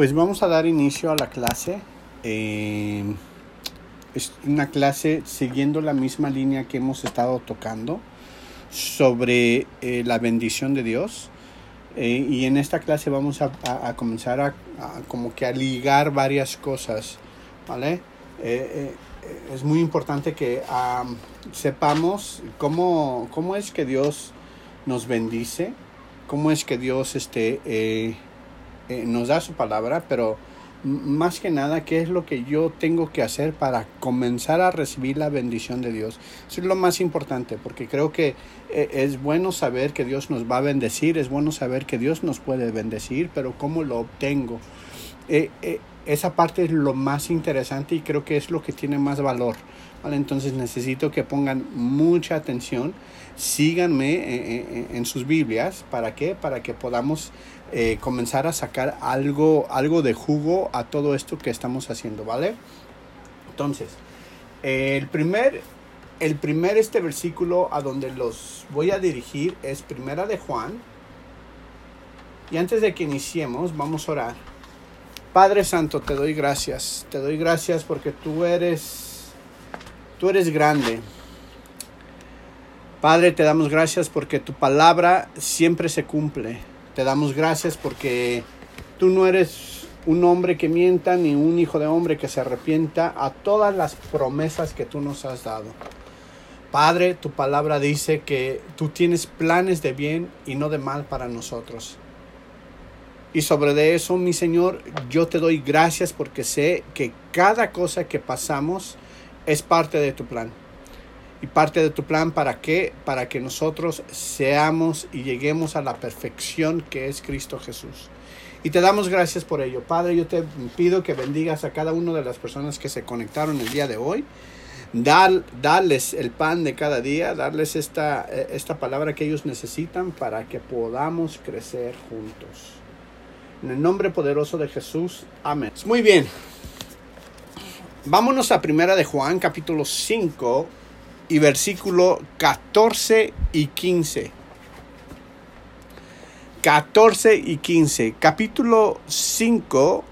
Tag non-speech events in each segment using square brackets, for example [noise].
Pues vamos a dar inicio a la clase. Eh, es una clase siguiendo la misma línea que hemos estado tocando sobre eh, la bendición de Dios. Eh, y en esta clase vamos a, comenzar a, como que a ligar varias cosas, ¿vale? Eh, es muy importante que am, sepamos cómo, cómo es que Dios nos bendice, cómo es que Dios este, eh, nos da su palabra, pero más que nada, qué es lo que yo tengo que hacer para comenzar a recibir la bendición de Dios. Eso es lo más importante, porque creo que eh, es bueno saber que Dios nos va a bendecir, es bueno saber que Dios nos puede bendecir, pero ¿cómo lo obtengo? Eh, eh, esa parte es lo más interesante y creo que es lo que tiene más valor. ¿vale? Entonces necesito que pongan mucha atención, síganme eh, en sus Biblias, ¿para qué? Para que podamos eh, comenzar a sacar algo, algo de jugo a todo esto que estamos haciendo, ¿vale? Entonces, el primer, el primer este versículo a donde los voy a dirigir es Primera de Juan. Y antes de que iniciemos, vamos a orar. Padre Santo, te doy gracias. Te doy gracias porque tú eres, tú eres grande. Padre, te damos gracias porque tu palabra siempre se cumple. Te damos gracias porque tú no eres un hombre que mienta ni un hijo de hombre que se arrepienta a todas las promesas que tú nos has dado. Padre, tu palabra dice que tú tienes planes de bien y no de mal para nosotros. Y sobre de eso, mi Señor, yo te doy gracias porque sé que cada cosa que pasamos es parte de tu plan. Y parte de tu plan para qué? Para que nosotros seamos y lleguemos a la perfección que es Cristo Jesús. Y te damos gracias por ello. Padre, yo te pido que bendigas a cada una de las personas que se conectaron el día de hoy. Dar, darles el pan de cada día, darles esta, eh, esta palabra que ellos necesitan para que podamos crecer juntos. En el nombre poderoso de Jesús. Amén. Muy bien. Vámonos a primera de Juan, capítulo 5 y versículo 14 y 15. 14 y 15. Capítulo 5,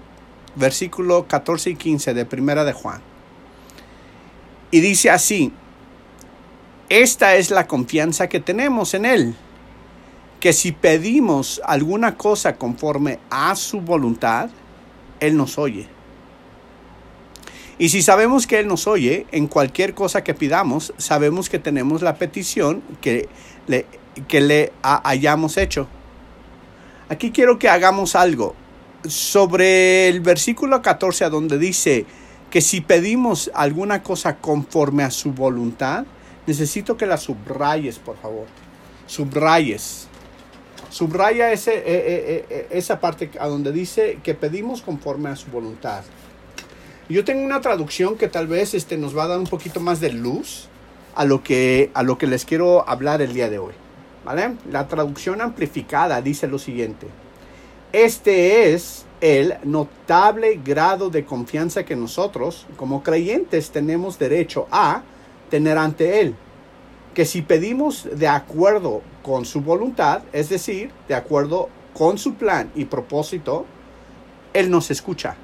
versículo 14 y 15 de primera de Juan. Y dice así, esta es la confianza que tenemos en Él, que si pedimos alguna cosa conforme a su voluntad, Él nos oye. Y si sabemos que Él nos oye, en cualquier cosa que pidamos, sabemos que tenemos la petición que le, que le ha- hayamos hecho. Aquí quiero que hagamos algo. Sobre el versículo 14, a donde dice que si pedimos alguna cosa conforme a su voluntad, necesito que la subrayes, por favor. Subrayes. Subraya ese, eh, eh, eh, esa parte a donde dice que pedimos conforme a su voluntad. Yo tengo una traducción que tal vez este, nos va a dar un poquito más de luz a lo que, a lo que les quiero hablar el día de hoy. ¿Vale? La traducción amplificada dice lo siguiente. Este es el notable grado de confianza que nosotros, como creyentes, tenemos derecho a tener ante Él. Que si pedimos de acuerdo con su voluntad, es decir, de acuerdo con su plan y propósito, Él nos escucha.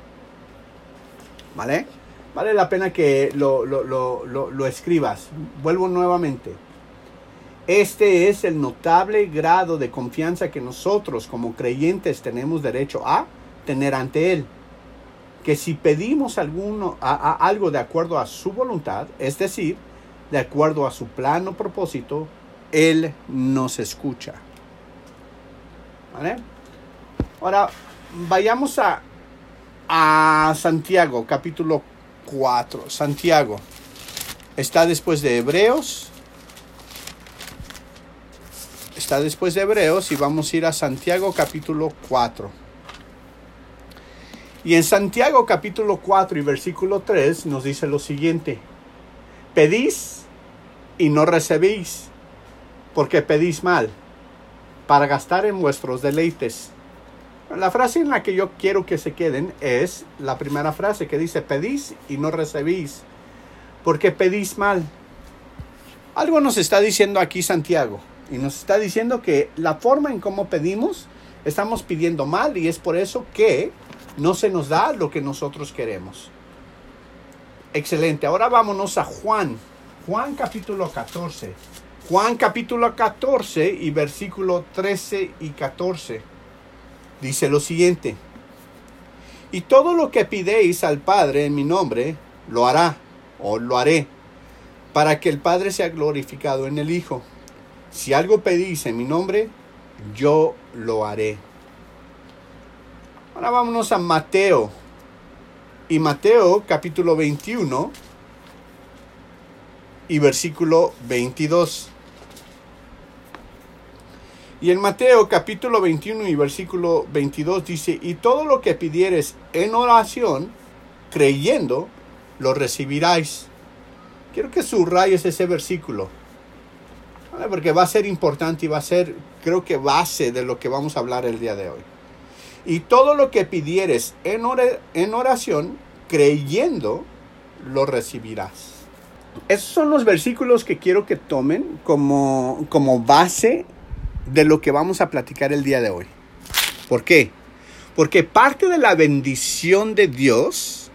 ¿Vale? Vale la pena que lo, lo, lo, lo, escribas. Vuelvo nuevamente. Este es el notable grado de confianza que nosotros como creyentes tenemos derecho a tener ante Él. Que si pedimos alguno, a, a algo de acuerdo a su voluntad, es decir, de acuerdo a su plan o propósito, Él nos escucha. ¿Vale? Ahora, vayamos a, a Santiago, capítulo 4. Santiago está después de Hebreos. Está después de Hebreos y vamos a ir a Santiago capítulo 4. Y en Santiago capítulo 4 y versículo 3 nos dice lo siguiente. Pedís y no recibís, porque pedís mal, para gastar en vuestros deleites. La frase en la que yo quiero que se queden es la primera frase que dice, pedís y no recibís, porque pedís mal. Algo nos está diciendo aquí Santiago, y nos está diciendo que la forma en cómo pedimos, estamos pidiendo mal, y es por eso que no se nos da lo que nosotros queremos. Excelente. Ahora vámonos a Juan. Juan capítulo 14. Juan capítulo 14 y versículo 13 y 14. Dice lo siguiente. Y todo lo que pidéis al Padre en mi nombre, lo hará o lo haré, para que el Padre sea glorificado en el Hijo. Si algo pedís en mi nombre, yo lo haré. Ahora vámonos a Mateo. Y Mateo capítulo 21 y versículo 22. Y en Mateo capítulo 21 y versículo 22 dice, y todo lo que pidieres en oración, creyendo, lo recibiráis. Quiero que subrayes ese versículo, porque va a ser importante y va a ser, creo que, base de lo que vamos a hablar el día de hoy. Y todo lo que pidieres en, en oración, creyendo, lo recibirás. Esos son los versículos que quiero que tomen como, como base de lo que vamos a platicar el día de hoy. ¿Por qué? Porque parte de la bendición de Dios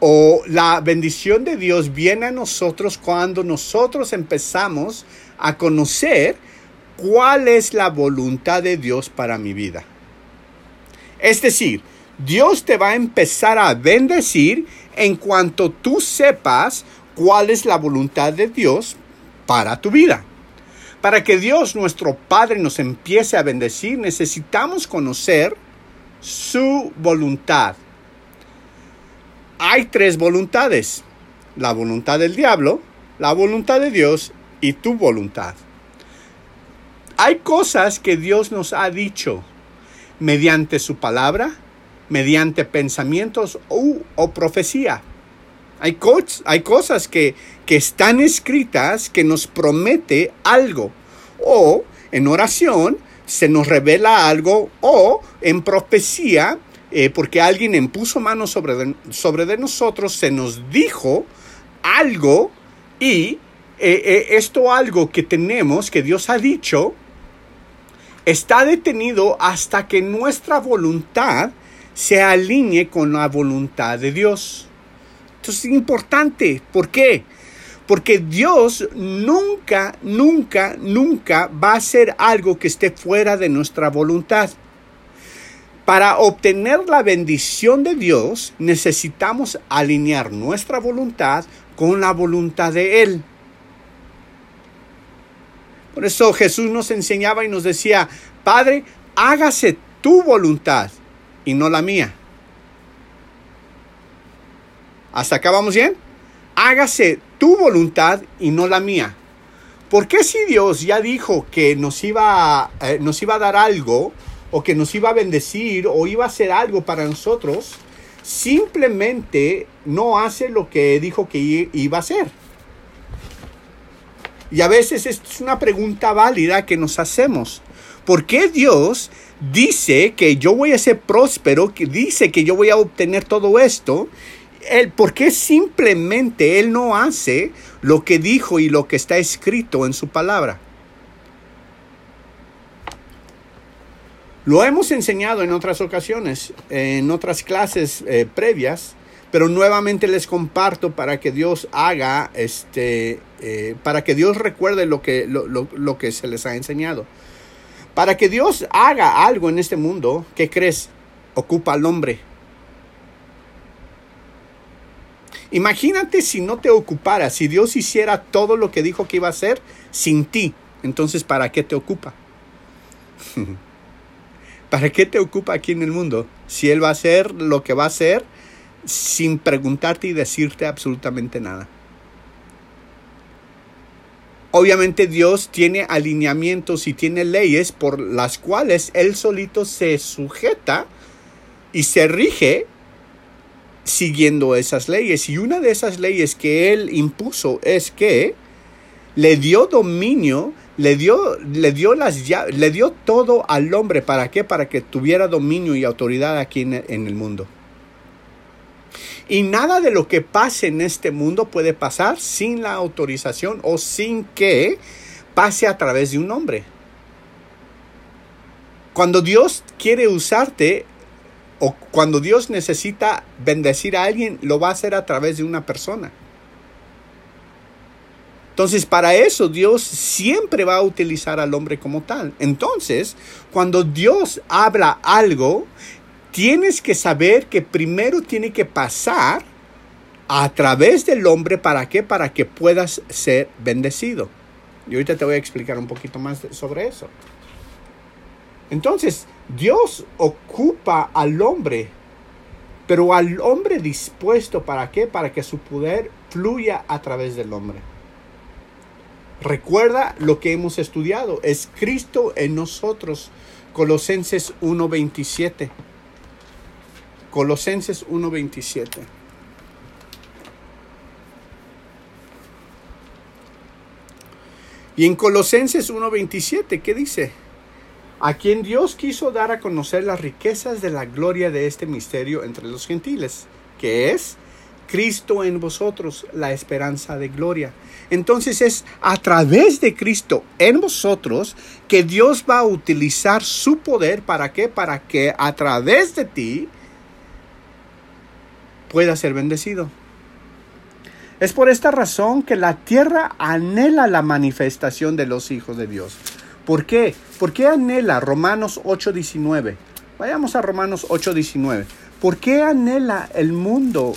o la bendición de Dios viene a nosotros cuando nosotros empezamos a conocer cuál es la voluntad de Dios para mi vida. Es decir, Dios te va a empezar a bendecir en cuanto tú sepas cuál es la voluntad de Dios para tu vida. Para que Dios nuestro Padre nos empiece a bendecir, necesitamos conocer su voluntad. Hay tres voluntades. La voluntad del diablo, la voluntad de Dios y tu voluntad. Hay cosas que Dios nos ha dicho mediante su palabra, mediante pensamientos o, profecía. Hay, hay cosas que, que están escritas que nos promete algo. O en oración se nos revela algo. O en profecía, eh, porque alguien impuso mano sobre sobre de nosotros, se nos dijo algo y eh, eh, esto algo que tenemos, que Dios ha dicho, está detenido hasta que nuestra voluntad se alinee con la voluntad de Dios. Esto es importante. ¿Por qué? Porque Dios nunca, nunca, nunca va a hacer algo que esté fuera de nuestra voluntad. Para obtener la bendición de Dios necesitamos alinear nuestra voluntad con la voluntad de Él. Por eso Jesús nos enseñaba y nos decía, Padre, hágase tu voluntad y no la mía. ¿Hasta acá vamos bien? Hágase tu voluntad y no la mía. ¿Por qué si Dios ya dijo que nos iba, eh, nos iba a dar algo, o que nos iba a bendecir, o iba a hacer algo para nosotros, simplemente no hace lo que dijo que iba a hacer? Y a veces es una pregunta válida que nos hacemos. ¿Por qué Dios dice que yo voy a ser próspero, que dice que yo voy a obtener todo esto? ¿Por qué simplemente Él no hace lo que dijo y lo que está escrito en su palabra? Lo hemos enseñado en otras ocasiones, en otras clases eh, previas, pero nuevamente les comparto para que Dios haga, este, eh, para que Dios recuerde lo que, lo, que se les ha enseñado. Para que Dios haga algo en este mundo, ¿qué crees? Ocupa al hombre. Imagínate si no te ocupara, si Dios hiciera todo lo que dijo que iba a hacer sin ti. Entonces, ¿para qué te ocupa? [laughs] ¿Para qué te ocupa aquí en el mundo? Si Él va a hacer lo que va a hacer sin preguntarte y decirte absolutamente nada. Obviamente Dios tiene alineamientos y tiene leyes por las cuales Él solito se sujeta y se rige siguiendo esas leyes. Y una de esas leyes que Él impuso es que le dio dominio, le dio, le dio, las, le dio todo al hombre. ¿Para qué? Para que tuviera dominio y autoridad aquí en el mundo. Y nada de lo que pase en este mundo puede pasar sin la autorización o sin que pase a través de un hombre. Cuando Dios quiere usarte o cuando Dios necesita bendecir a alguien, lo va a hacer a través de una persona. Entonces, para eso Dios siempre va a utilizar al hombre como tal. Entonces, cuando Dios habla algo, tienes que saber que primero tiene que pasar a través del hombre. ¿Para qué? Para que puedas ser bendecido. Y ahorita te voy a explicar un poquito más sobre eso. Entonces, Dios ocupa al hombre, pero al hombre dispuesto para qué? Para que su poder fluya a través del hombre. Recuerda lo que hemos estudiado. Es Cristo en nosotros. Colosenses 1.27. Colosenses 1.27. Y en Colosenses 1.27, ¿qué dice? A quien Dios quiso dar a conocer las riquezas de la gloria de este misterio entre los gentiles, que es Cristo en vosotros, la esperanza de gloria. Entonces es a través de Cristo en vosotros que Dios va a utilizar su poder para qué? Para que a través de ti pueda ser bendecido. Es por esta razón que la tierra anhela la manifestación de los hijos de Dios. ¿Por qué? ¿Por qué anhela Romanos 8:19? Vayamos a Romanos 8:19. ¿Por qué anhela el mundo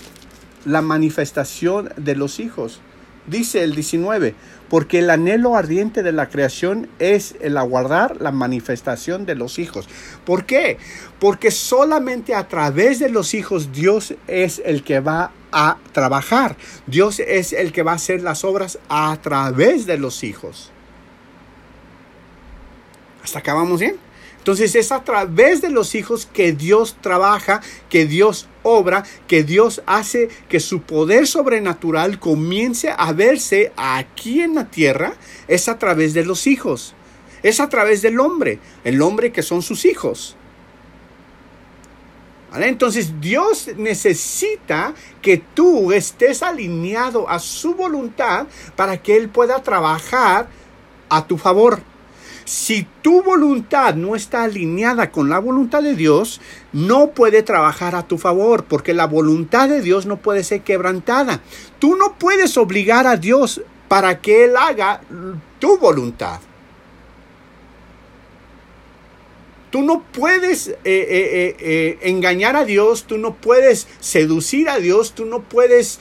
la manifestación de los hijos. Dice el 19, porque el anhelo ardiente de la creación es el aguardar la manifestación de los hijos. ¿Por qué? Porque solamente a través de los hijos Dios es el que va a trabajar. Dios es el que va a hacer las obras a través de los hijos. ¿Hasta acá vamos bien? Entonces es a través de los hijos que Dios trabaja, que Dios obra, que Dios hace que su poder sobrenatural comience a verse aquí en la tierra. Es a través de los hijos. Es a través del hombre, el hombre que son sus hijos. Entonces Dios necesita que tú estés alineado a su voluntad para que Él pueda trabajar a tu favor. Si tu voluntad no está alineada con la voluntad de Dios, no puede trabajar a tu favor, porque la voluntad de Dios no puede ser quebrantada. Tú no puedes obligar a Dios para que Él haga tu voluntad. Tú no puedes eh, eh, eh, engañar a Dios, tú no puedes seducir a Dios, tú no puedes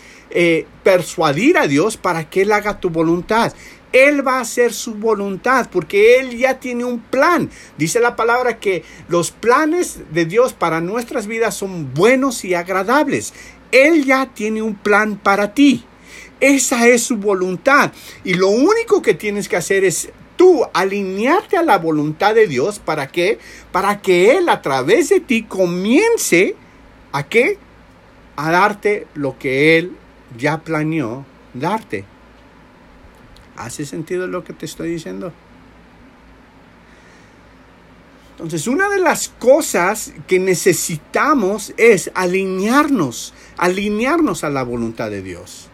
persuadir a Dios para que Él haga tu voluntad. Él va a hacer su voluntad porque Él ya tiene un plan. Dice la palabra que los planes de Dios para nuestras vidas son buenos y agradables. Él ya tiene un plan para ti. Esa es su voluntad. Y lo único que tienes que hacer es tú alinearte a la voluntad de Dios. ¿Para qué? Para que Él a través de ti comience a qué? A darte lo que Él ya planeó darte. ¿Hace sentido lo que te estoy diciendo? Entonces, una de las cosas que necesitamos es alinearnos, alinearnos a la voluntad de Dios.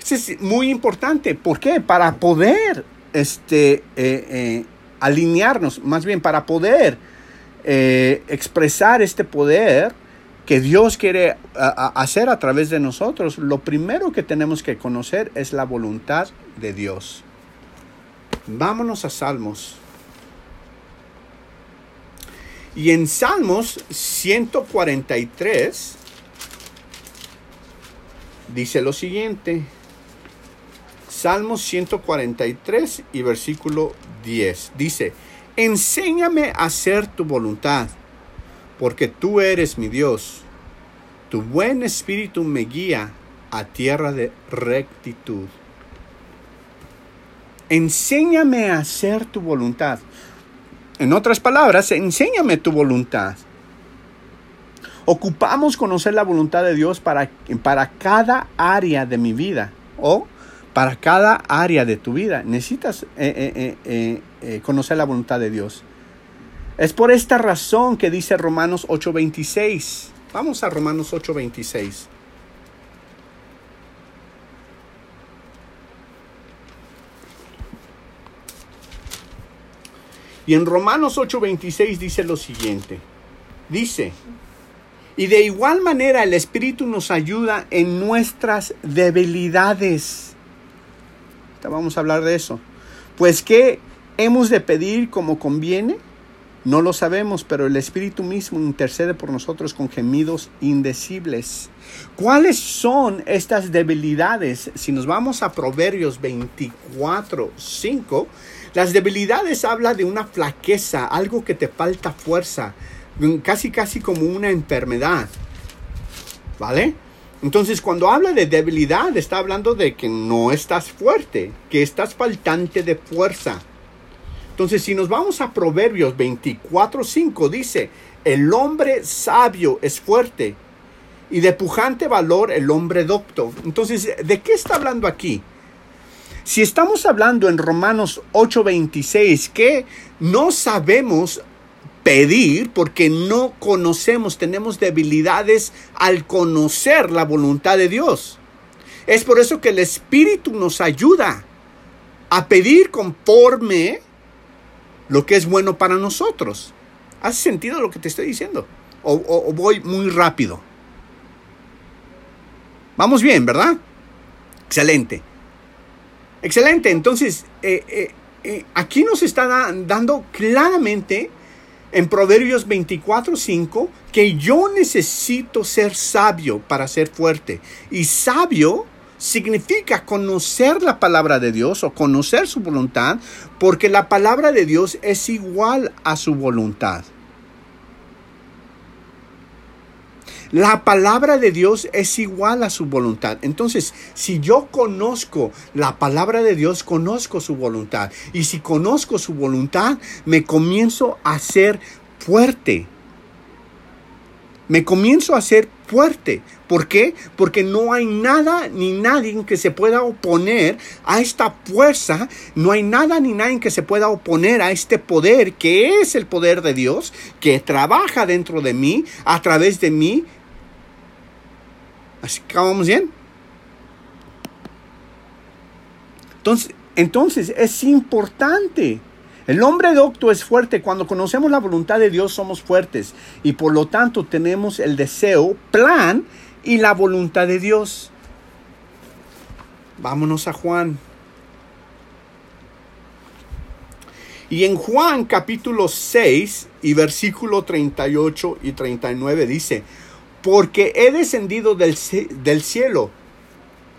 Eso es muy importante. ¿Por qué? Para poder este, eh, eh, alinearnos, más bien para poder eh, expresar este poder, que Dios quiere hacer a través de nosotros, lo primero que tenemos que conocer es la voluntad de Dios. Vámonos a Salmos. Y en Salmos 143 dice lo siguiente. Salmos 143 y versículo 10. Dice, enséñame a hacer tu voluntad porque tú eres mi Dios. Tu buen espíritu me guía a tierra de rectitud. Enséñame a hacer tu voluntad. En otras palabras, enséñame tu voluntad. Ocupamos conocer la voluntad de Dios para, para cada área de mi vida o para cada área de tu vida. Necesitas eh, eh, eh, conocer la voluntad de Dios. Es por esta razón que dice Romanos 8:26. Vamos a Romanos 8:26. Y en Romanos 8:26 dice lo siguiente. Dice, y de igual manera el Espíritu nos ayuda en nuestras debilidades. Vamos a hablar de eso. Pues que hemos de pedir como conviene no lo sabemos, pero el Espíritu mismo intercede por nosotros con gemidos indecibles. ¿Cuáles son estas debilidades? Si nos vamos a Proverbios 24, 5, las debilidades habla de una flaqueza, algo que te falta fuerza, casi casi como una enfermedad. ¿Vale? Entonces, cuando habla de debilidad, está hablando de que no estás fuerte, que estás faltante de fuerza. Entonces, si nos vamos a Proverbios 24:5, dice, el hombre sabio es fuerte y de pujante valor el hombre docto. Entonces, ¿de qué está hablando aquí? Si estamos hablando en Romanos 8:26 que no sabemos pedir porque no conocemos, tenemos debilidades al conocer la voluntad de Dios. Es por eso que el Espíritu nos ayuda a pedir conforme lo que es bueno para nosotros. ¿Hace sentido lo que te estoy diciendo? O, voy muy rápido. Vamos bien, ¿verdad? Excelente. Excelente. Entonces, eh, eh, eh, aquí nos está dando claramente en Proverbios 24:5 que yo necesito ser sabio para ser fuerte. Y sabio significa conocer la palabra de Dios o conocer su voluntad, porque la palabra de Dios es igual a su voluntad. La palabra de Dios es igual a su voluntad. Entonces, si yo conozco la palabra de Dios, conozco su voluntad. Y si conozco su voluntad, me comienzo a ser fuerte me comienzo a ser fuerte. ¿Por qué? Porque no hay nada ni nadie que se pueda oponer a esta fuerza, no hay nada ni nadie que se pueda oponer a este poder que es el poder de Dios, que trabaja dentro de mí, a través de mí. Así que vamos bien. Entonces, entonces es importante el hombre docto es fuerte. Cuando conocemos la voluntad de Dios somos fuertes y por lo tanto tenemos el deseo, plan y la voluntad de Dios. Vámonos a Juan. Y en Juan capítulo 6 y versículo 38 y 39 dice, porque he descendido del, del cielo,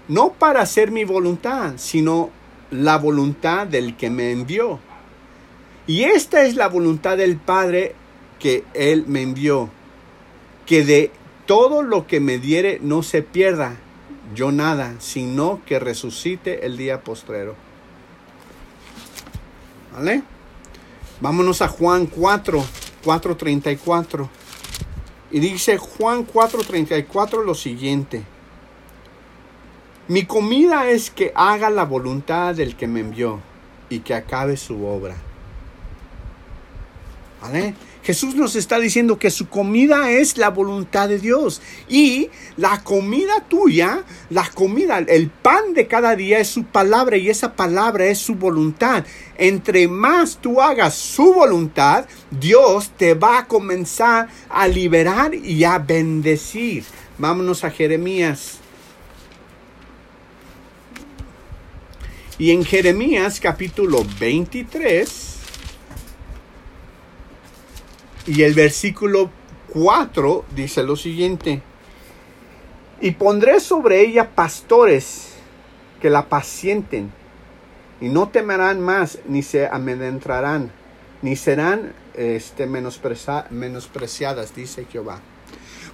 no para hacer mi voluntad, sino la voluntad del que me envió. Y esta es la voluntad del Padre que Él me envió, que de todo lo que me diere no se pierda yo nada, sino que resucite el día postrero. ¿Vale? Vámonos a Juan 4, 4.34. Y dice Juan 4:34 lo siguiente. Mi comida es que haga la voluntad del que me envió y que acabe su obra. Jesús nos está diciendo que su comida es la voluntad de Dios. Y la comida tuya, la comida, el pan de cada día es su palabra y esa palabra es su voluntad. Entre más tú hagas su voluntad, Dios te va a comenzar a liberar y a bendecir. Vámonos a Jeremías. Y en Jeremías capítulo 23 y el versículo 4 dice lo siguiente. Y pondré sobre ella pastores que la pacienten y no temerán más ni se amedrentarán ni serán este, menospreciadas, dice Jehová.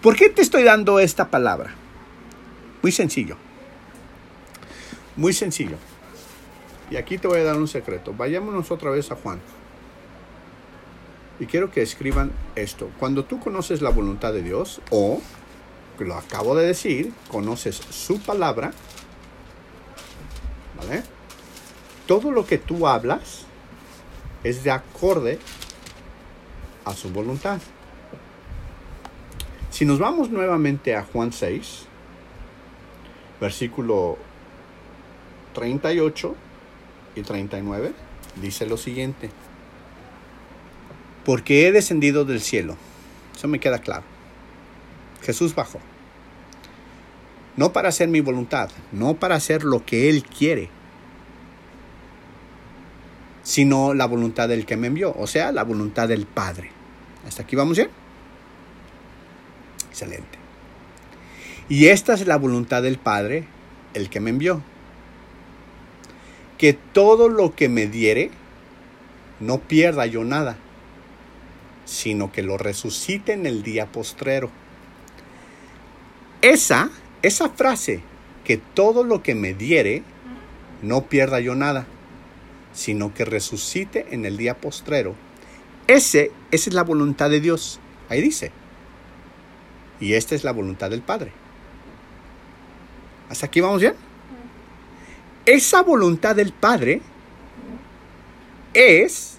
¿Por qué te estoy dando esta palabra? Muy sencillo. Muy sencillo. Y aquí te voy a dar un secreto. Vayámonos otra vez a Juan. Y quiero que escriban esto. Cuando tú conoces la voluntad de Dios, o, lo acabo de decir, conoces su palabra, ¿vale? Todo lo que tú hablas es de acorde a su voluntad. Si nos vamos nuevamente a Juan 6, versículo 38 y 39, dice lo siguiente. Porque he descendido del cielo. Eso me queda claro. Jesús bajó. No para hacer mi voluntad, no para hacer lo que Él quiere, sino la voluntad del que me envió, o sea, la voluntad del Padre. ¿Hasta aquí vamos bien? Excelente. Y esta es la voluntad del Padre, el que me envió. Que todo lo que me diere, no pierda yo nada, sino que lo resucite en el día postrero. Esa, esa frase, que todo lo que me diere, no pierda yo nada, sino que resucite en el día postrero. Ese, esa es la voluntad de Dios. Ahí dice. Y esta es la voluntad del Padre. ¿Hasta aquí vamos bien? Esa voluntad del Padre es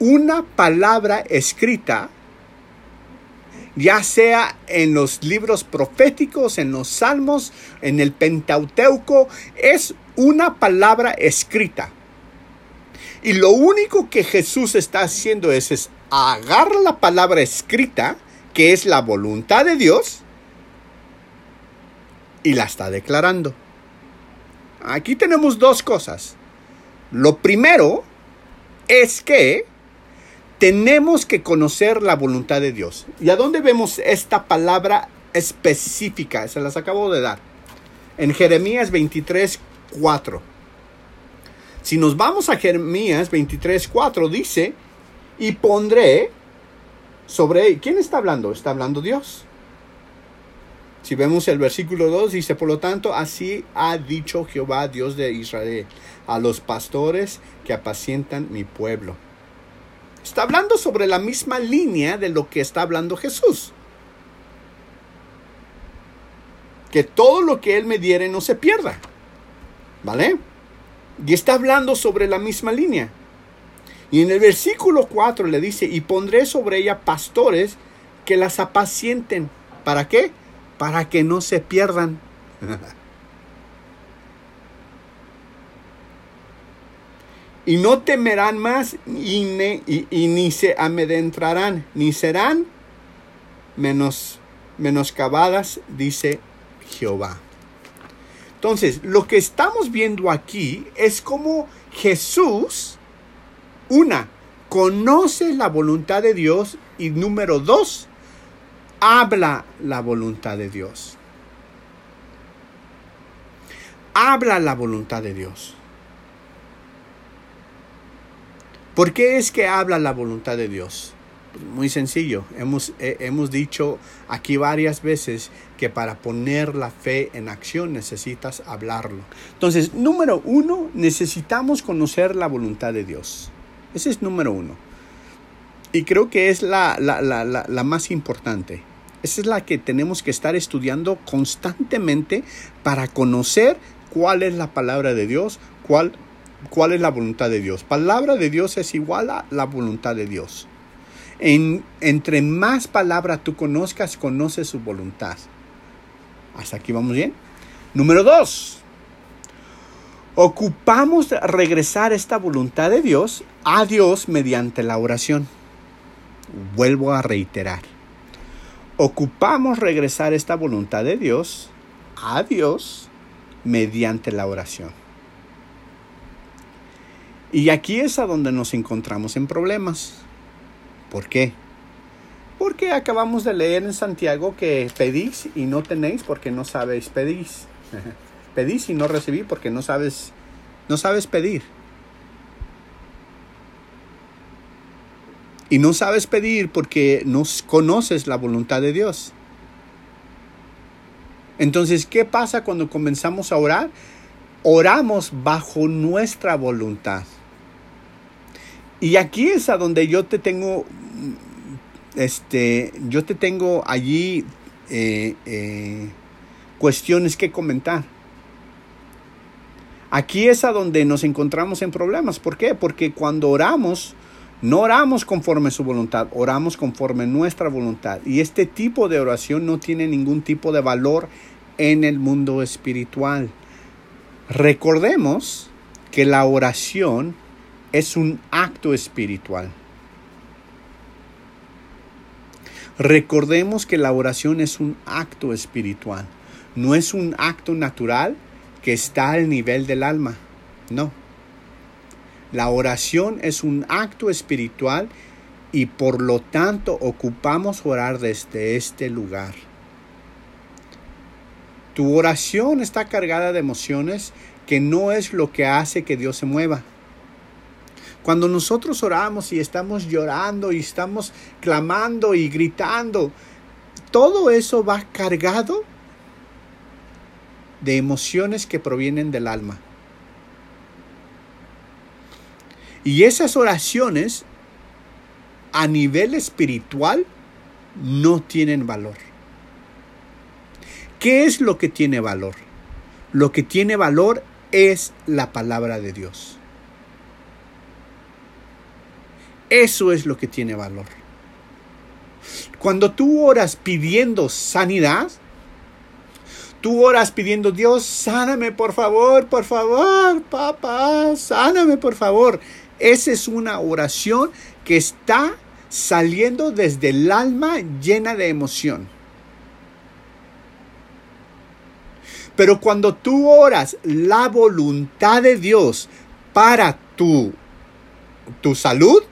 una palabra escrita, ya sea en los libros proféticos, en los salmos, en el Pentateuco, es una palabra escrita. Y lo único que Jesús está haciendo es, es agarrar la palabra escrita, que es la voluntad de Dios, y la está declarando. Aquí tenemos dos cosas. Lo primero es que tenemos que conocer la voluntad de Dios. ¿Y a dónde vemos esta palabra específica? Se las acabo de dar. En Jeremías 23, 4. Si nos vamos a Jeremías 23, 4, dice, y pondré sobre... ¿Quién está hablando? Está hablando Dios. Si vemos el versículo 2, dice, por lo tanto, así ha dicho Jehová, Dios de Israel, a los pastores que apacientan mi pueblo. Está hablando sobre la misma línea de lo que está hablando Jesús. Que todo lo que Él me diere no se pierda. ¿Vale? Y está hablando sobre la misma línea. Y en el versículo 4 le dice, y pondré sobre ella pastores que las apacienten. ¿Para qué? para que no se pierdan. [laughs] y no temerán más y, ni se amedrentarán, ni serán menos, menoscabadas, dice Jehová. Entonces, lo que estamos viendo aquí es como Jesús, una, conoce la voluntad de Dios y número dos, habla la voluntad de Dios. Habla la voluntad de Dios. ¿Por qué es que habla la voluntad de Dios? Pues muy sencillo. Hemos, hemos dicho aquí varias veces que para poner la fe en acción necesitas hablarlo. Entonces, número uno, necesitamos conocer la voluntad de Dios. Ese es número uno. Y creo que es la, la, la, la más importante. Esa es la que tenemos que estar estudiando constantemente para conocer cuál es la palabra de Dios, cuál, cuál es la voluntad de Dios. Palabra de Dios es igual a la voluntad de Dios. En, entre más palabra tú conozcas, conoces su voluntad. Hasta aquí vamos bien. Número dos. Ocupamos regresar esta voluntad de Dios a Dios mediante la oración. Vuelvo a reiterar ocupamos regresar esta voluntad de Dios a Dios mediante la oración. Y aquí es a donde nos encontramos en problemas. ¿Por qué? Porque acabamos de leer en Santiago que pedís y no tenéis porque no sabéis pedir. [laughs] pedís y no recibís porque no sabes, no sabes pedir. Y no sabes pedir porque no conoces la voluntad de Dios. Entonces, ¿qué pasa cuando comenzamos a orar? Oramos bajo nuestra voluntad. Y aquí es a donde yo te tengo, este, yo te tengo allí eh, eh, cuestiones que comentar. Aquí es a donde nos encontramos en problemas. ¿Por qué? Porque cuando oramos, no oramos conforme su voluntad, oramos conforme nuestra voluntad. Y este tipo de oración no tiene ningún tipo de valor en el mundo espiritual. Recordemos que la oración es un acto espiritual. Recordemos que la oración es un acto espiritual, no es un acto natural que está al nivel del alma, no. La oración es un acto espiritual y por lo tanto ocupamos orar desde este lugar. Tu oración está cargada de emociones que no es lo que hace que Dios se mueva. Cuando nosotros oramos y estamos llorando y estamos clamando y gritando, todo eso va cargado de emociones que provienen del alma. Y esas oraciones a nivel espiritual no tienen valor. ¿Qué es lo que tiene valor? Lo que tiene valor es la palabra de Dios. Eso es lo que tiene valor. Cuando tú oras pidiendo sanidad, tú oras pidiendo, Dios, sáname por favor, por favor, papá, sáname por favor. Esa es una oración que está saliendo desde el alma llena de emoción. Pero cuando tú oras la voluntad de Dios para tu, tu salud,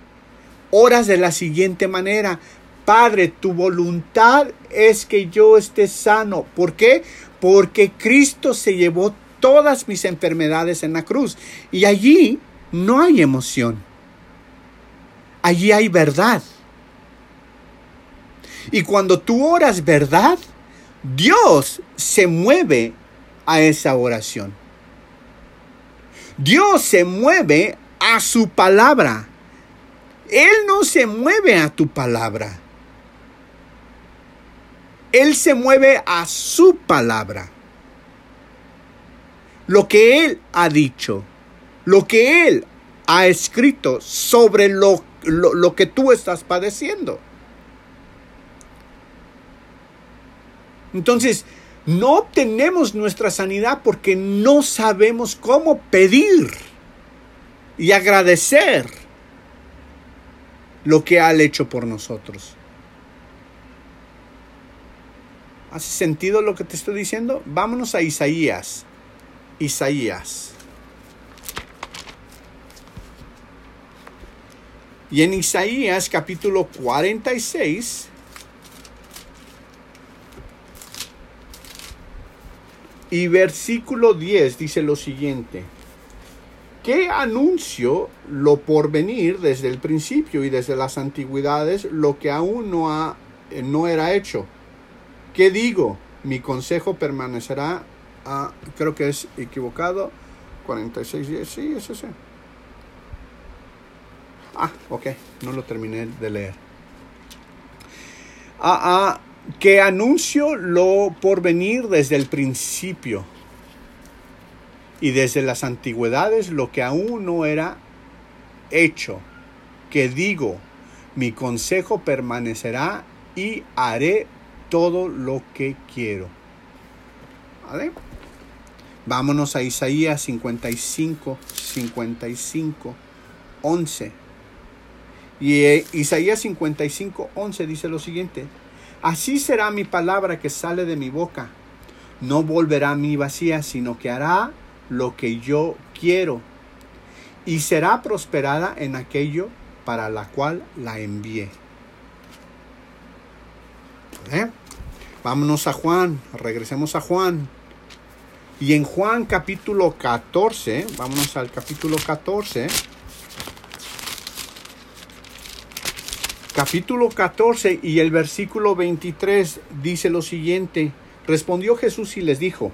oras de la siguiente manera. Padre, tu voluntad es que yo esté sano. ¿Por qué? Porque Cristo se llevó todas mis enfermedades en la cruz. Y allí no hay emoción. Allí hay verdad. Y cuando tú oras verdad, Dios se mueve a esa oración. Dios se mueve a su palabra. Él no se mueve a tu palabra. Él se mueve a su palabra. Lo que Él ha dicho, lo que Él ha escrito sobre lo, lo, que tú estás padeciendo. Entonces, no obtenemos nuestra sanidad porque no sabemos cómo pedir y agradecer lo que ha hecho por nosotros. ¿Hace sentido lo que te estoy diciendo? Vámonos a Isaías. Isaías. Y en Isaías capítulo 46 y versículo 10 dice lo siguiente. ¿Qué anuncio lo por venir desde el principio y desde las antigüedades lo que aún no, ha, eh, no era hecho? ¿Qué digo? Mi consejo permanecerá, a, creo que es equivocado, 46 días, sí, es ese. Ah, ok, no lo terminé de leer. Ah, ah, que anuncio lo por venir desde el principio y desde las antigüedades lo que aún no era hecho, que digo, mi consejo permanecerá y haré todo lo que quiero. ¿Vale? Vámonos a Isaías 55, 55, 11. Y eh, Isaías 55, 11 dice lo siguiente. Así será mi palabra que sale de mi boca. No volverá a mí vacía, sino que hará lo que yo quiero y será prosperada en aquello para la cual la envié. ¿Eh? Vámonos a Juan, regresemos a Juan. Y en Juan capítulo 14, vámonos al capítulo 14. Capítulo 14 y el versículo 23 dice lo siguiente. Respondió Jesús y les dijo,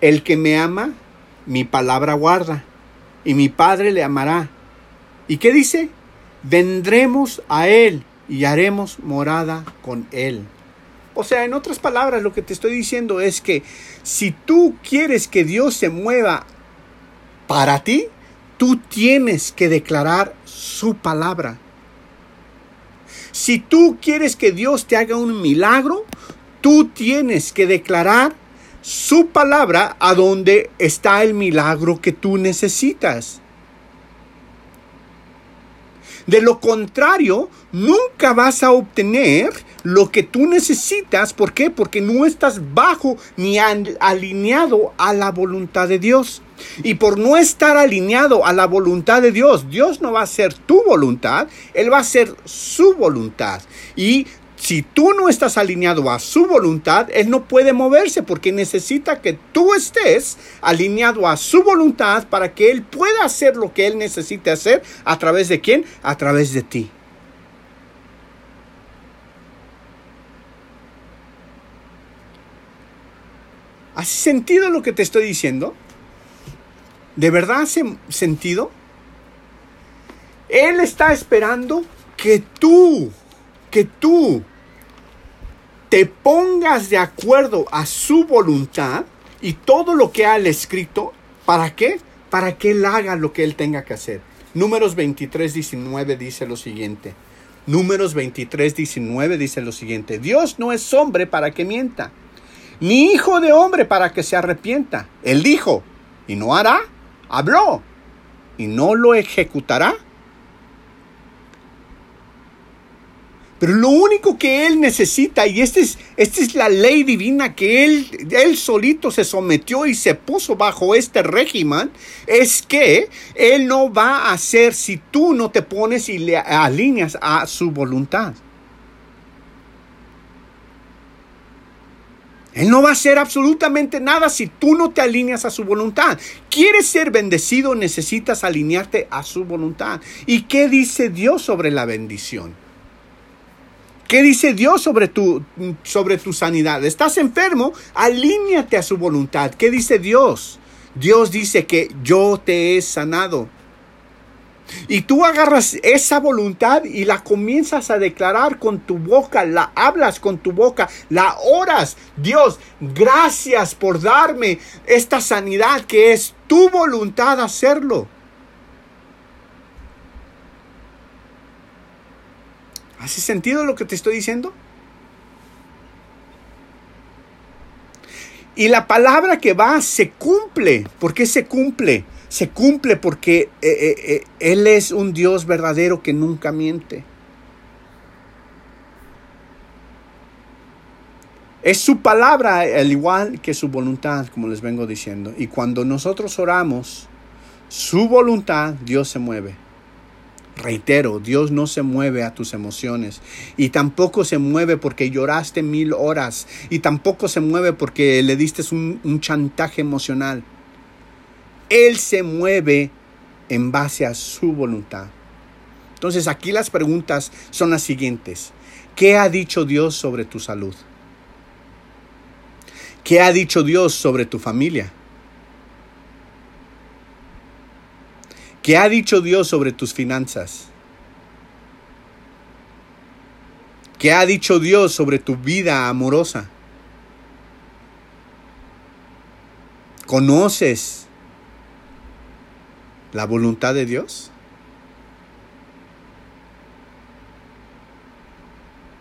el que me ama, mi palabra guarda, y mi Padre le amará. ¿Y qué dice? Vendremos a Él y haremos morada con Él. O sea, en otras palabras, lo que te estoy diciendo es que si tú quieres que Dios se mueva para ti, tú tienes que declarar su palabra. Si tú quieres que Dios te haga un milagro, tú tienes que declarar su palabra a donde está el milagro que tú necesitas. De lo contrario, nunca vas a obtener lo que tú necesitas. ¿Por qué? Porque no estás bajo ni alineado a la voluntad de Dios. Y por no estar alineado a la voluntad de Dios, Dios no va a hacer tu voluntad, Él va a hacer su voluntad. Y si tú no estás alineado a su voluntad, Él no puede moverse porque necesita que tú estés alineado a su voluntad para que Él pueda hacer lo que Él necesite hacer. ¿A través de quién? A través de ti. ¿Hace sentido lo que te estoy diciendo? ¿De verdad hace sentido? Él está esperando que tú, que tú te pongas de acuerdo a su voluntad y todo lo que ha escrito, ¿para qué? Para que Él haga lo que Él tenga que hacer. Números 23, 19 dice lo siguiente. Números 23, 19 dice lo siguiente. Dios no es hombre para que mienta, ni hijo de hombre para que se arrepienta. Él dijo, y no hará, habló, y no lo ejecutará. Pero lo único que él necesita, y esta es, esta es la ley divina que él, él solito se sometió y se puso bajo este régimen, es que él no va a hacer si tú no te pones y le alineas a su voluntad. Él no va a hacer absolutamente nada si tú no te alineas a su voluntad. ¿Quieres ser bendecido? Necesitas alinearte a su voluntad. ¿Y qué dice Dios sobre la bendición? ¿Qué dice Dios sobre tu, sobre tu sanidad? ¿Estás enfermo? Alíñate a su voluntad. ¿Qué dice Dios? Dios dice que yo te he sanado. Y tú agarras esa voluntad y la comienzas a declarar con tu boca, la hablas con tu boca, la oras. Dios, gracias por darme esta sanidad que es tu voluntad hacerlo. ¿Hace sentido lo que te estoy diciendo? Y la palabra que va se cumple. ¿Por qué se cumple? Se cumple porque eh, eh, eh, Él es un Dios verdadero que nunca miente. Es su palabra al igual que su voluntad, como les vengo diciendo. Y cuando nosotros oramos, su voluntad, Dios se mueve. Reitero, Dios no se mueve a tus emociones y tampoco se mueve porque lloraste mil horas y tampoco se mueve porque le diste un, un chantaje emocional. Él se mueve en base a su voluntad. Entonces aquí las preguntas son las siguientes. ¿Qué ha dicho Dios sobre tu salud? ¿Qué ha dicho Dios sobre tu familia? ¿Qué ha dicho Dios sobre tus finanzas? ¿Qué ha dicho Dios sobre tu vida amorosa? ¿Conoces la voluntad de Dios?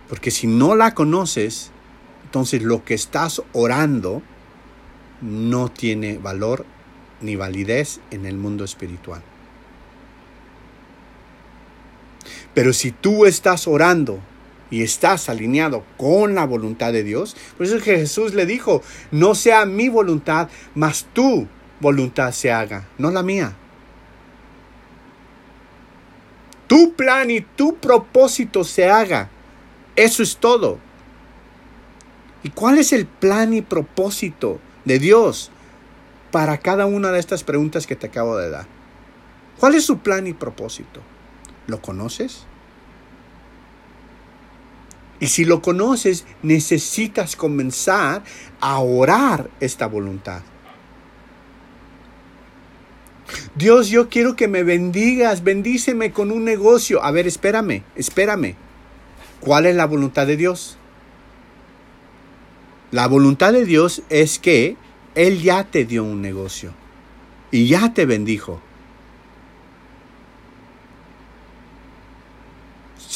Porque si no la conoces, entonces lo que estás orando no tiene valor ni validez en el mundo espiritual. Pero si tú estás orando y estás alineado con la voluntad de Dios, por eso es que Jesús le dijo, no sea mi voluntad, mas tu voluntad se haga, no la mía. Tu plan y tu propósito se haga. Eso es todo. ¿Y cuál es el plan y propósito de Dios para cada una de estas preguntas que te acabo de dar? ¿Cuál es su plan y propósito? ¿Lo conoces? Y si lo conoces, necesitas comenzar a orar esta voluntad. Dios, yo quiero que me bendigas, bendíceme con un negocio. A ver, espérame, espérame. ¿Cuál es la voluntad de Dios? La voluntad de Dios es que Él ya te dio un negocio y ya te bendijo.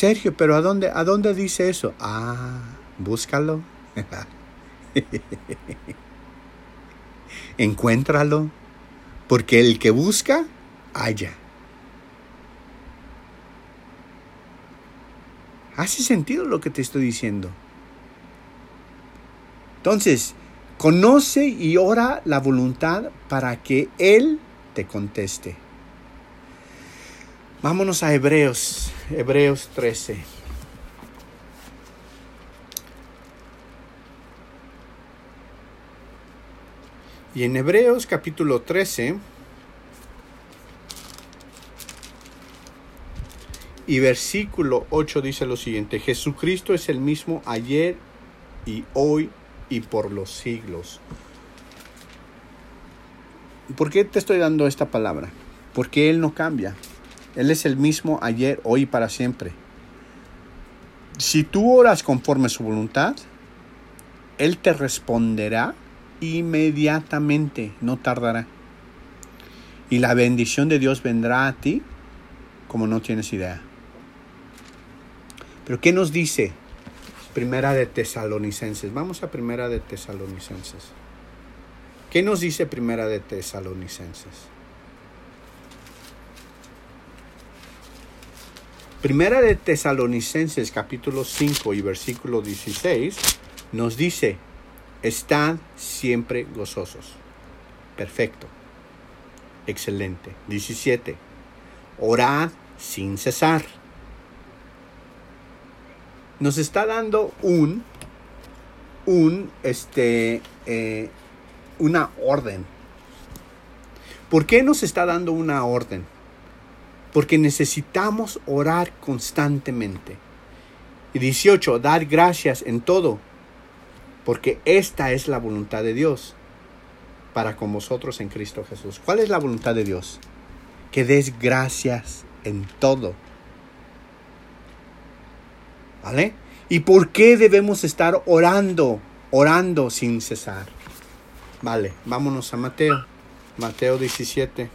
Sergio, pero ¿a dónde, ¿a dónde dice eso? Ah, búscalo. [laughs] Encuéntralo. Porque el que busca, halla. ¿Hace sentido lo que te estoy diciendo? Entonces, conoce y ora la voluntad para que Él te conteste. Vámonos a Hebreos, Hebreos 13. Y en Hebreos capítulo 13 y versículo 8 dice lo siguiente, Jesucristo es el mismo ayer y hoy y por los siglos. ¿Por qué te estoy dando esta palabra? Porque Él no cambia. Él es el mismo ayer, hoy y para siempre. Si tú oras conforme a su voluntad, Él te responderá inmediatamente, no tardará. Y la bendición de Dios vendrá a ti como no tienes idea. Pero ¿qué nos dice Primera de Tesalonicenses? Vamos a Primera de Tesalonicenses. ¿Qué nos dice Primera de Tesalonicenses? Primera de Tesalonicenses capítulo 5 y versículo 16 nos dice, Están siempre gozosos. Perfecto. Excelente. 17. Orad sin cesar. Nos está dando un, un, este, eh, una orden. ¿Por qué nos está dando una orden? Porque necesitamos orar constantemente. Y 18, dar gracias en todo, porque esta es la voluntad de Dios para con vosotros en Cristo Jesús. ¿Cuál es la voluntad de Dios? Que des gracias en todo. ¿Vale? ¿Y por qué debemos estar orando, orando sin cesar? Vale, vámonos a Mateo. Mateo 17.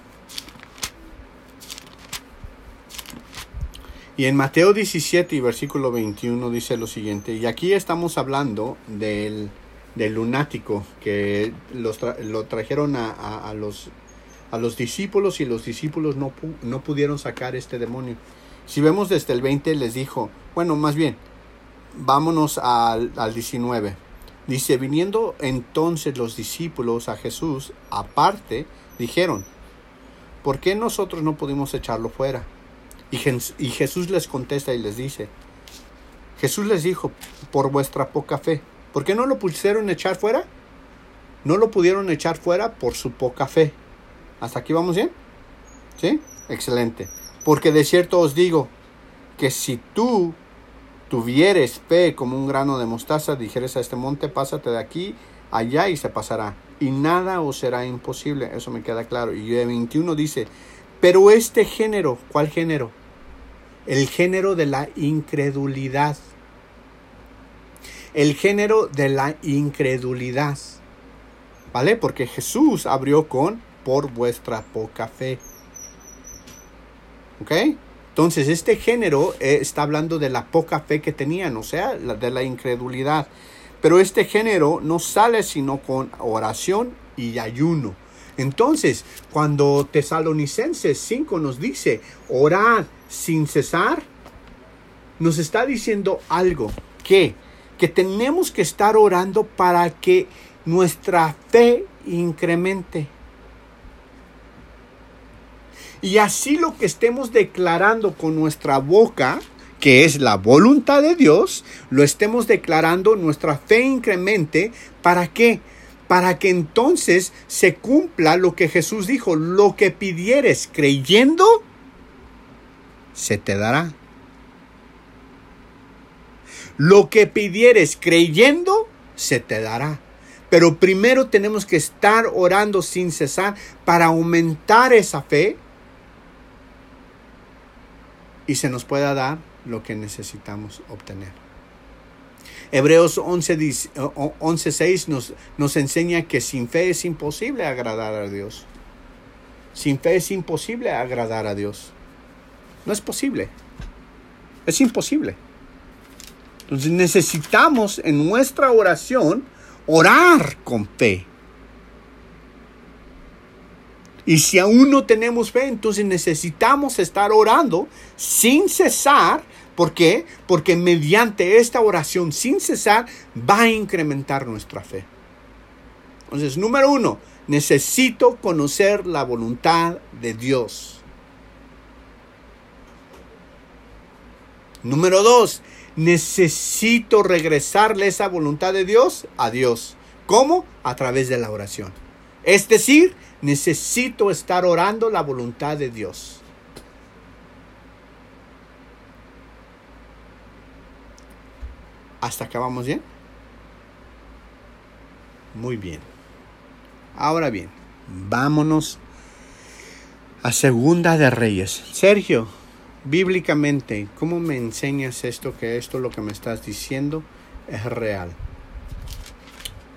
Y en Mateo 17 y versículo 21 dice lo siguiente, y aquí estamos hablando del, del lunático que lo trajeron a, los, a los discípulos y los discípulos no, no pudieron sacar este demonio. Si vemos desde el 20 les dijo, bueno, más bien, vámonos al, al 19. Dice, viniendo entonces los discípulos a Jesús aparte, dijeron, ¿por qué nosotros no pudimos echarlo fuera? Y, Jesús les contesta y les dice, Jesús les dijo, por vuestra poca fe. ¿Por qué no lo pusieron echar fuera? No lo pudieron echar fuera por su poca fe. ¿Hasta aquí vamos bien? ¿Sí? Excelente. Porque de cierto os digo que si tú tuvieres fe como un grano de mostaza, dijeres a este monte, pásate de aquí allá y se pasará. Y nada os será imposible. Eso me queda claro. Y el 21 dice, pero este género, ¿cuál género? El género de la incredulidad. El género de la incredulidad. ¿Vale? Porque Jesús abrió con por vuestra poca fe. ¿Ok? Entonces, este género eh, está hablando de la poca fe que tenían, o sea, de la incredulidad. Pero este género no sale sino con oración y ayuno. Entonces, cuando Tesalonicenses 5 nos dice, orad sin cesar, nos está diciendo algo, que, que tenemos que estar orando para que nuestra fe incremente. Y así lo que estemos declarando con nuestra boca, que es la voluntad de Dios, lo estemos declarando, nuestra fe incremente, ¿para qué? Para que entonces se cumpla lo que Jesús dijo, lo que pidieres creyendo, se te dará. Lo que pidieres creyendo, se te dará. Pero primero tenemos que estar orando sin cesar para aumentar esa fe y se nos pueda dar lo que necesitamos obtener. Hebreos 11.6 nos, nos enseña que sin fe es imposible agradar a Dios. Sin fe es imposible agradar a Dios. No es posible. Es imposible. Entonces necesitamos en nuestra oración orar con fe. Y si aún no tenemos fe, entonces necesitamos estar orando sin cesar ¿Por qué? Porque mediante esta oración sin cesar va a incrementar nuestra fe. Entonces, número uno, necesito conocer la voluntad de Dios. Número dos, necesito regresarle esa voluntad de Dios a Dios. ¿Cómo? A través de la oración. Es decir, necesito estar orando la voluntad de Dios. ¿Hasta acá vamos bien? Muy bien. Ahora bien, vámonos a Segunda de Reyes. Sergio, bíblicamente, ¿cómo me enseñas esto que esto lo que me estás diciendo es real?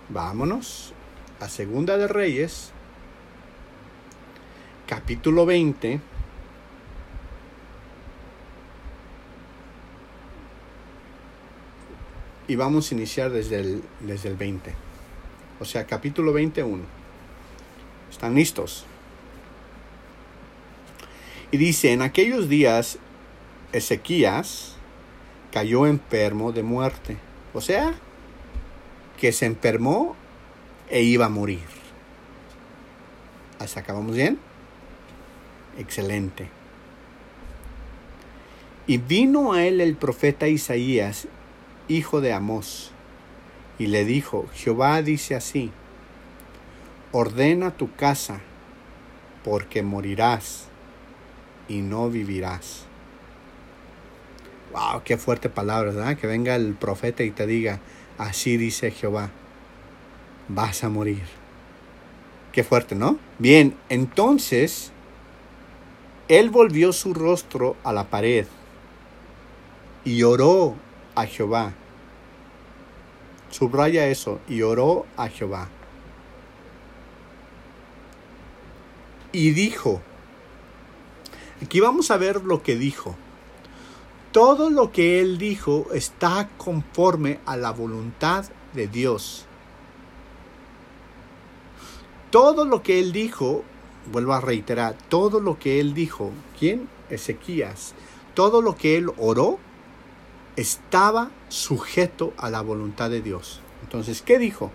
Vámonos a Segunda de Reyes, capítulo 20. Y vamos a iniciar desde el, desde el 20. O sea, capítulo 21. ¿Están listos? Y dice, en aquellos días Ezequías cayó enfermo de muerte. O sea, que se enfermó e iba a morir. ¿Hasta acabamos bien? Excelente. Y vino a él el profeta Isaías, hijo de Amós, y le dijo, Jehová dice así, ordena tu casa, porque morirás y no vivirás. Wow, qué fuerte palabra, ¿verdad? Que venga el profeta y te diga, así dice Jehová, vas a morir. Qué fuerte, ¿no? Bien, entonces él volvió su rostro a la pared y oró a Jehová. Subraya eso, y oró a Jehová. Y dijo, aquí vamos a ver lo que dijo. Todo lo que él dijo está conforme a la voluntad de Dios. Todo lo que él dijo, vuelvo a reiterar, todo lo que él dijo, ¿quién? Ezequías, todo lo que él oró estaba sujeto a la voluntad de Dios. Entonces, ¿qué dijo?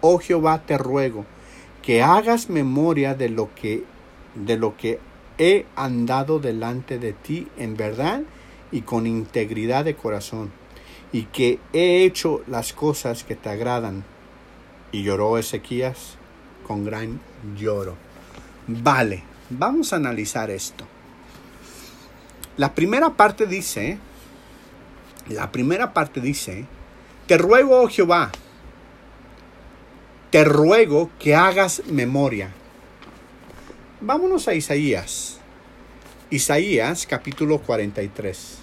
Oh Jehová, te ruego que hagas memoria de lo que de lo que he andado delante de ti en verdad y con integridad de corazón, y que he hecho las cosas que te agradan. Y lloró Ezequías con gran lloro. Vale, vamos a analizar esto. La primera parte dice, la primera parte dice, te ruego, oh Jehová, te ruego que hagas memoria. Vámonos a Isaías. Isaías capítulo 43.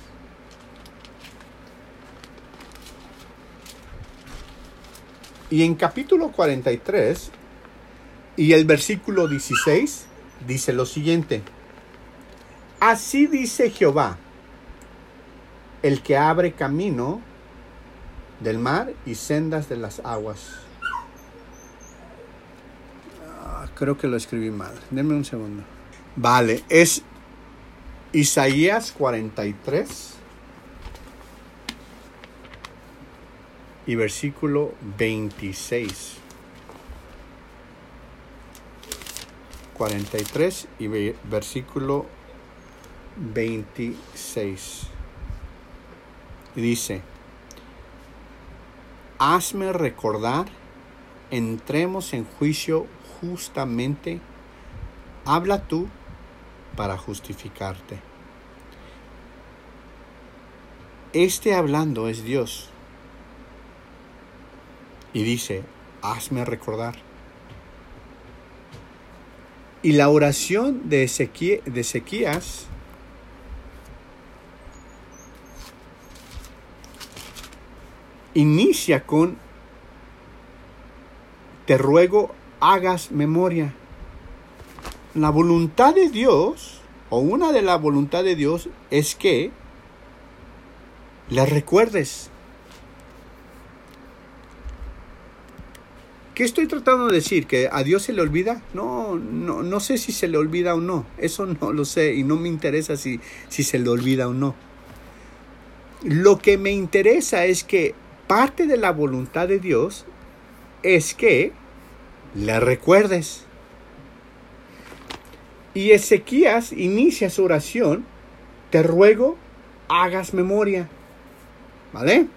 Y en capítulo 43 y el versículo 16 dice lo siguiente. Así dice Jehová, el que abre camino del mar y sendas de las aguas. Ah, creo que lo escribí mal. Denme un segundo. Vale, es Isaías 43 y versículo 26. 43 y versículo 26. Y dice, hazme recordar, entremos en juicio justamente, habla tú para justificarte. Este hablando es Dios. Y dice, hazme recordar. Y la oración de, Ezequías inicia con, te ruego, hagas memoria. La voluntad de Dios, o una de la voluntad de Dios, es que le recuerdes. ¿Qué estoy tratando de decir? ¿Que a Dios se le olvida? No, no, no sé si se le olvida o no. Eso no lo sé y no me interesa si, si se le olvida o no. lo que me interesa es que parte de la voluntad de Dios es que le recuerdes. Y Ezequías inicia su oración, te ruego, hagas memoria. ¿Vale?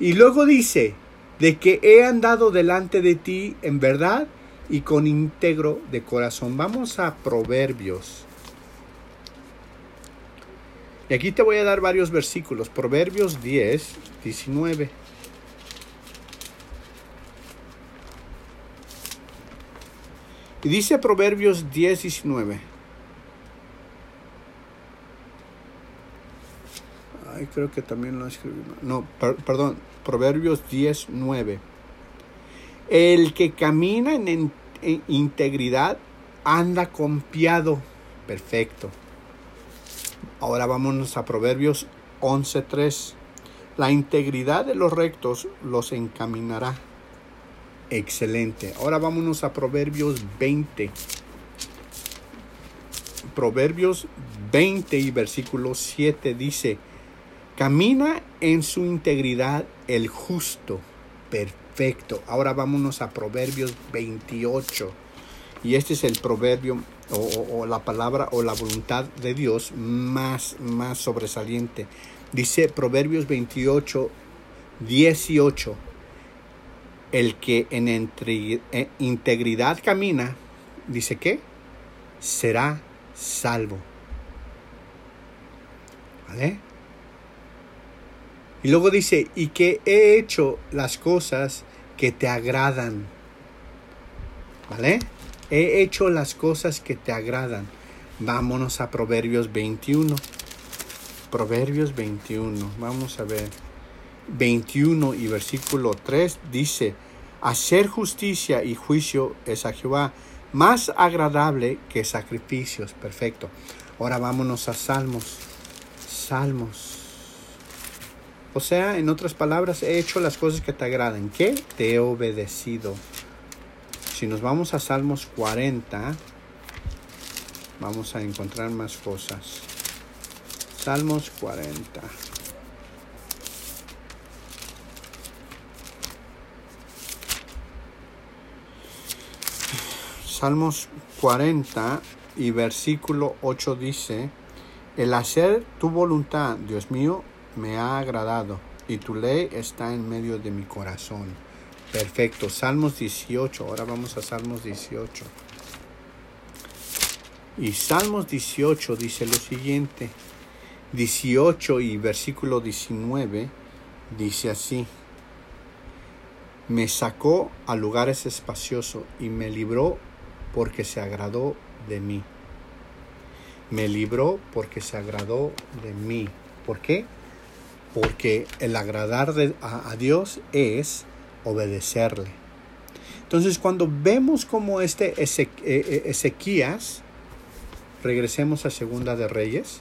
Y luego dice, de que he andado delante de ti en verdad y con íntegro de corazón. Vamos a Proverbios. Y aquí te voy a dar varios versículos. Proverbios 10, 19. Y dice Proverbios 10, 19. Ay, creo que también lo escribí. No, perdón. Proverbios 10, 9. El que camina en, integridad anda confiado. Perfecto. Ahora vámonos a Proverbios 11.3. La integridad de los rectos los encaminará. Excelente. Ahora vámonos a Proverbios 20. Proverbios 20 y versículo 7 dice, camina en su integridad el justo. Perfecto. Ahora vámonos a Proverbios 28. Y este es el proverbio o, la palabra o la voluntad de Dios más, más sobresaliente. Dice Proverbios 28, 18 el que en eh, integridad camina, dice que será salvo. ¿Vale? Y luego dice, y que he hecho las cosas que te agradan. ¿Vale? He hecho las cosas que te agradan. Vámonos a Proverbios 21. Proverbios 21. Vamos a ver. 21 y versículo 3 dice, hacer justicia y juicio es a Jehová más agradable que sacrificios. Perfecto. Ahora vámonos a Salmos. Salmos. O sea, en otras palabras, he hecho las cosas que te agradan. ¿Qué? Te he obedecido. Si nos vamos a Salmos 40, vamos a encontrar más cosas. Salmos 40. Salmos 40 y versículo 8 dice, el hacer tu voluntad, Dios mío, me ha agradado y tu ley está en medio de mi corazón. Perfecto, Salmos 18, ahora vamos a Salmos 18. Y Salmos 18 dice lo siguiente, 18 y versículo 19 dice así, me sacó a lugares espaciosos y me libró porque se agradó de mí. Me libró porque se agradó de mí. ¿Por qué? Porque el agradar a, Dios es obedecerle. Entonces cuando vemos como este e, e, Ezequías, regresemos a Segunda de Reyes,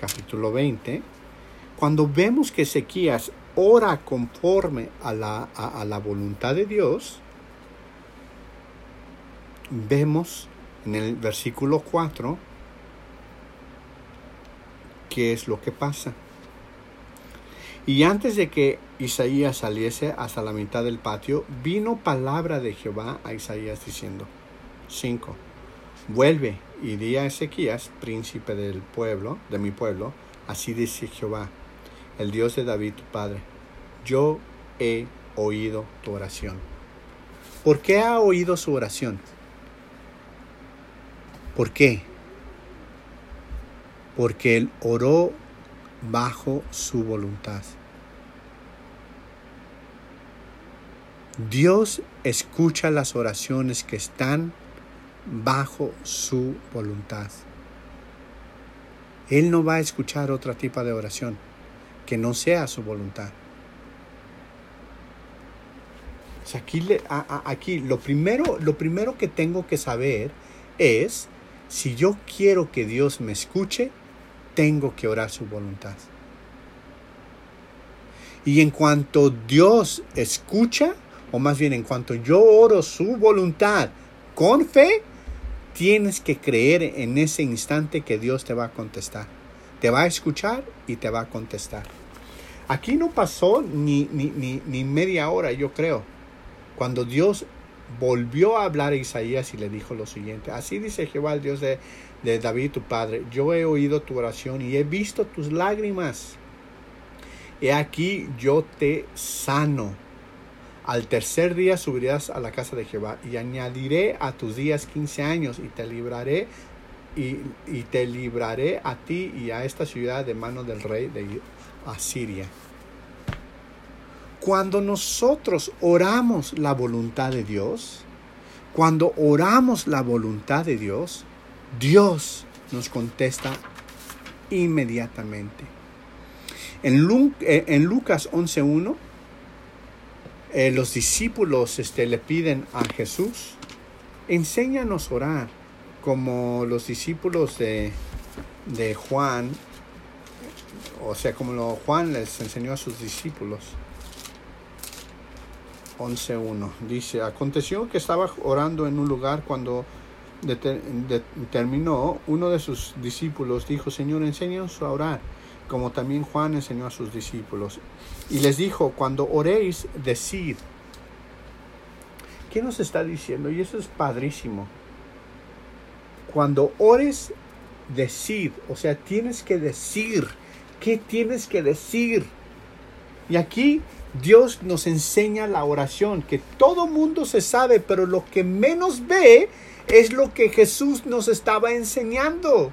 capítulo 20, cuando vemos que Ezequías ora conforme a la, a la voluntad de Dios, vemos en el versículo 4 qué es lo que pasa. Y antes de que Isaías saliese hasta la mitad del patio, vino palabra de Jehová a Isaías diciendo, 5. Vuelve y di a Ezequías, príncipe del pueblo, de mi pueblo, así dice Jehová, el Dios de David tu padre, yo he oído tu oración. ¿Por qué ha oído su oración? ¿Por qué? Porque él oró bajo su voluntad. Dios escucha las oraciones que están bajo su voluntad. Él no va a escuchar otra tipo de oración que no sea su voluntad. aquí, aquí lo, primero, lo primero que tengo que saber es si yo quiero que Dios me escuche, tengo que orar su voluntad. Y en cuanto Dios escucha, o más bien en cuanto yo oro su voluntad con fe, tienes que creer en ese instante que Dios te va a contestar. te va a escuchar y te va a contestar. Aquí no pasó ni, ni, ni, media hora, yo creo, cuando Dios volvió a hablar a Isaías y le dijo lo siguiente, así dice Jehová, el Dios de, David, tu padre, yo he oído tu oración y he visto tus lágrimas. He aquí yo te sano. Al tercer día subirás a la casa de Jehová y añadiré a tus días quince años y te libraré y, y, te libraré a ti y a esta ciudad de mano del rey de Asiria. Cuando nosotros oramos la voluntad de Dios, cuando oramos la voluntad de Dios, Dios nos contesta inmediatamente. En, eh, Lucas 11.1, eh, los discípulos este, le piden a Jesús, enséñanos a orar, como los discípulos de, de Juan, o sea, como lo, Juan les enseñó a sus discípulos. 11.1 dice, aconteció que estaba orando en un lugar cuando terminó, uno de sus discípulos dijo, Señor, enséñanos a orar como también Juan enseñó a sus discípulos. Y les dijo, cuando oréis, decid. ¿Qué nos está diciendo? Y eso es padrísimo. Cuando ores, decid. O sea, tienes que decir. ¿Qué tienes que decir? Y aquí Dios nos enseña la oración, que todo mundo se sabe, pero lo que menos ve es lo que Jesús nos estaba enseñando.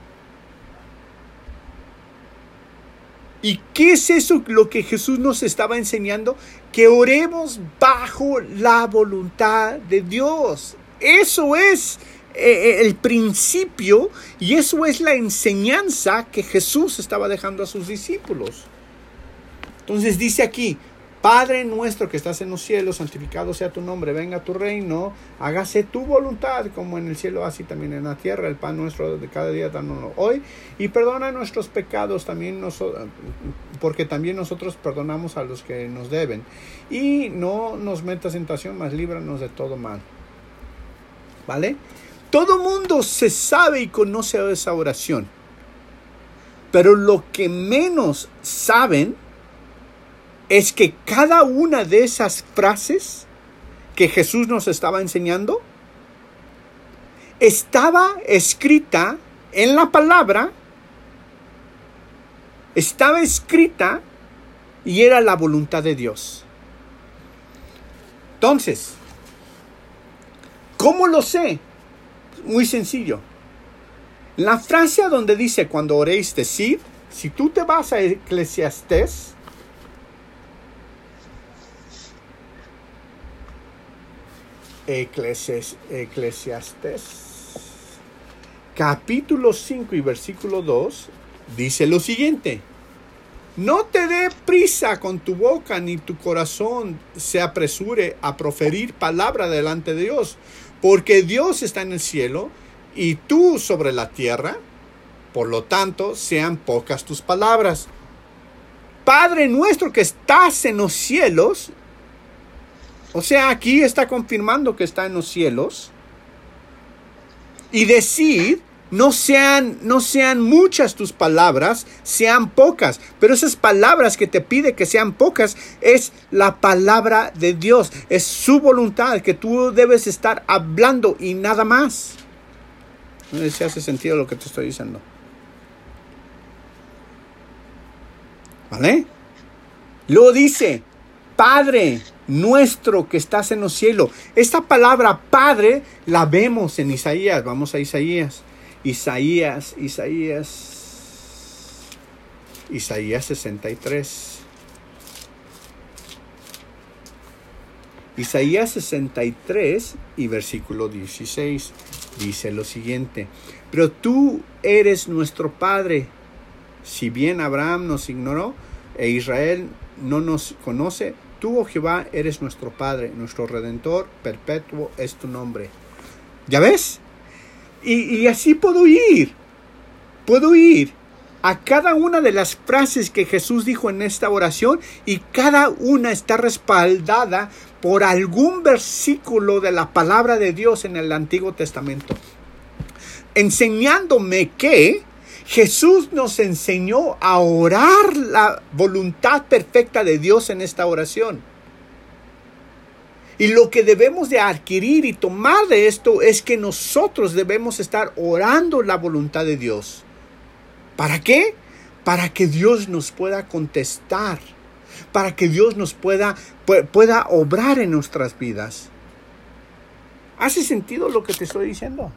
¿Y qué es eso lo que Jesús nos estaba enseñando? Que oremos bajo la voluntad de Dios. Eso es eh, eh, el principio y eso es la enseñanza que Jesús estaba dejando a sus discípulos. Entonces dice aquí, Padre nuestro que estás en los cielos, santificado sea tu nombre, venga tu reino, hágase tu voluntad como en el cielo, así también en la tierra. El pan nuestro de cada día, danoslo hoy. Y perdona nuestros pecados también, nosotros, porque también nosotros perdonamos a los que nos deben. Y no nos metas en tentación, mas líbranos de todo mal. ¿Vale? Todo mundo se sabe y conoce esa oración. Pero lo que menos saben es que cada una de esas frases que Jesús nos estaba enseñando estaba escrita en la palabra, estaba escrita y era la voluntad de Dios. Entonces, ¿cómo lo sé? Muy sencillo. La frase donde dice cuando oréis decir, si tú te vas a Eclesiastés, Eclesiastes, capítulo 5 y versículo 2, dice lo siguiente. No te dé prisa con tu boca ni tu corazón se apresure a proferir palabra delante de Dios, porque Dios está en el cielo y tú sobre la tierra, por lo tanto sean pocas tus palabras. Padre nuestro que estás en los cielos, o sea, aquí está confirmando que está en los cielos. Y decir, no sean, no sean muchas tus palabras, sean pocas. Pero esas palabras que te pide que sean pocas es la palabra de Dios. Es su voluntad que tú debes estar hablando y nada más. No sé si hace sentido lo que te estoy diciendo. ¿Vale? Luego dice, Padre, nuestro que estás en los cielos. Esta palabra Padre la vemos en Isaías. Vamos a Isaías. Isaías, Isaías. Isaías 63. Isaías 63 y versículo 16 dice lo siguiente, pero tú eres nuestro Padre, si bien Abraham nos ignoró e Israel no nos conoce, Tú, oh Jehová, eres nuestro Padre, nuestro Redentor, perpetuo es tu nombre. ¿Ya ves? Y, así puedo ir. Puedo ir a cada una de las frases que Jesús dijo en esta oración y cada una está respaldada por algún versículo de la palabra de Dios en el Antiguo Testamento, enseñándome que Jesús nos enseñó a orar la voluntad perfecta de Dios en esta oración. Y lo que debemos de adquirir y tomar de esto es que nosotros debemos estar orando la voluntad de Dios. ¿Para qué? Para que Dios nos pueda contestar, para que Dios nos pueda, pueda obrar en nuestras vidas. ¿Hace sentido lo que te estoy diciendo?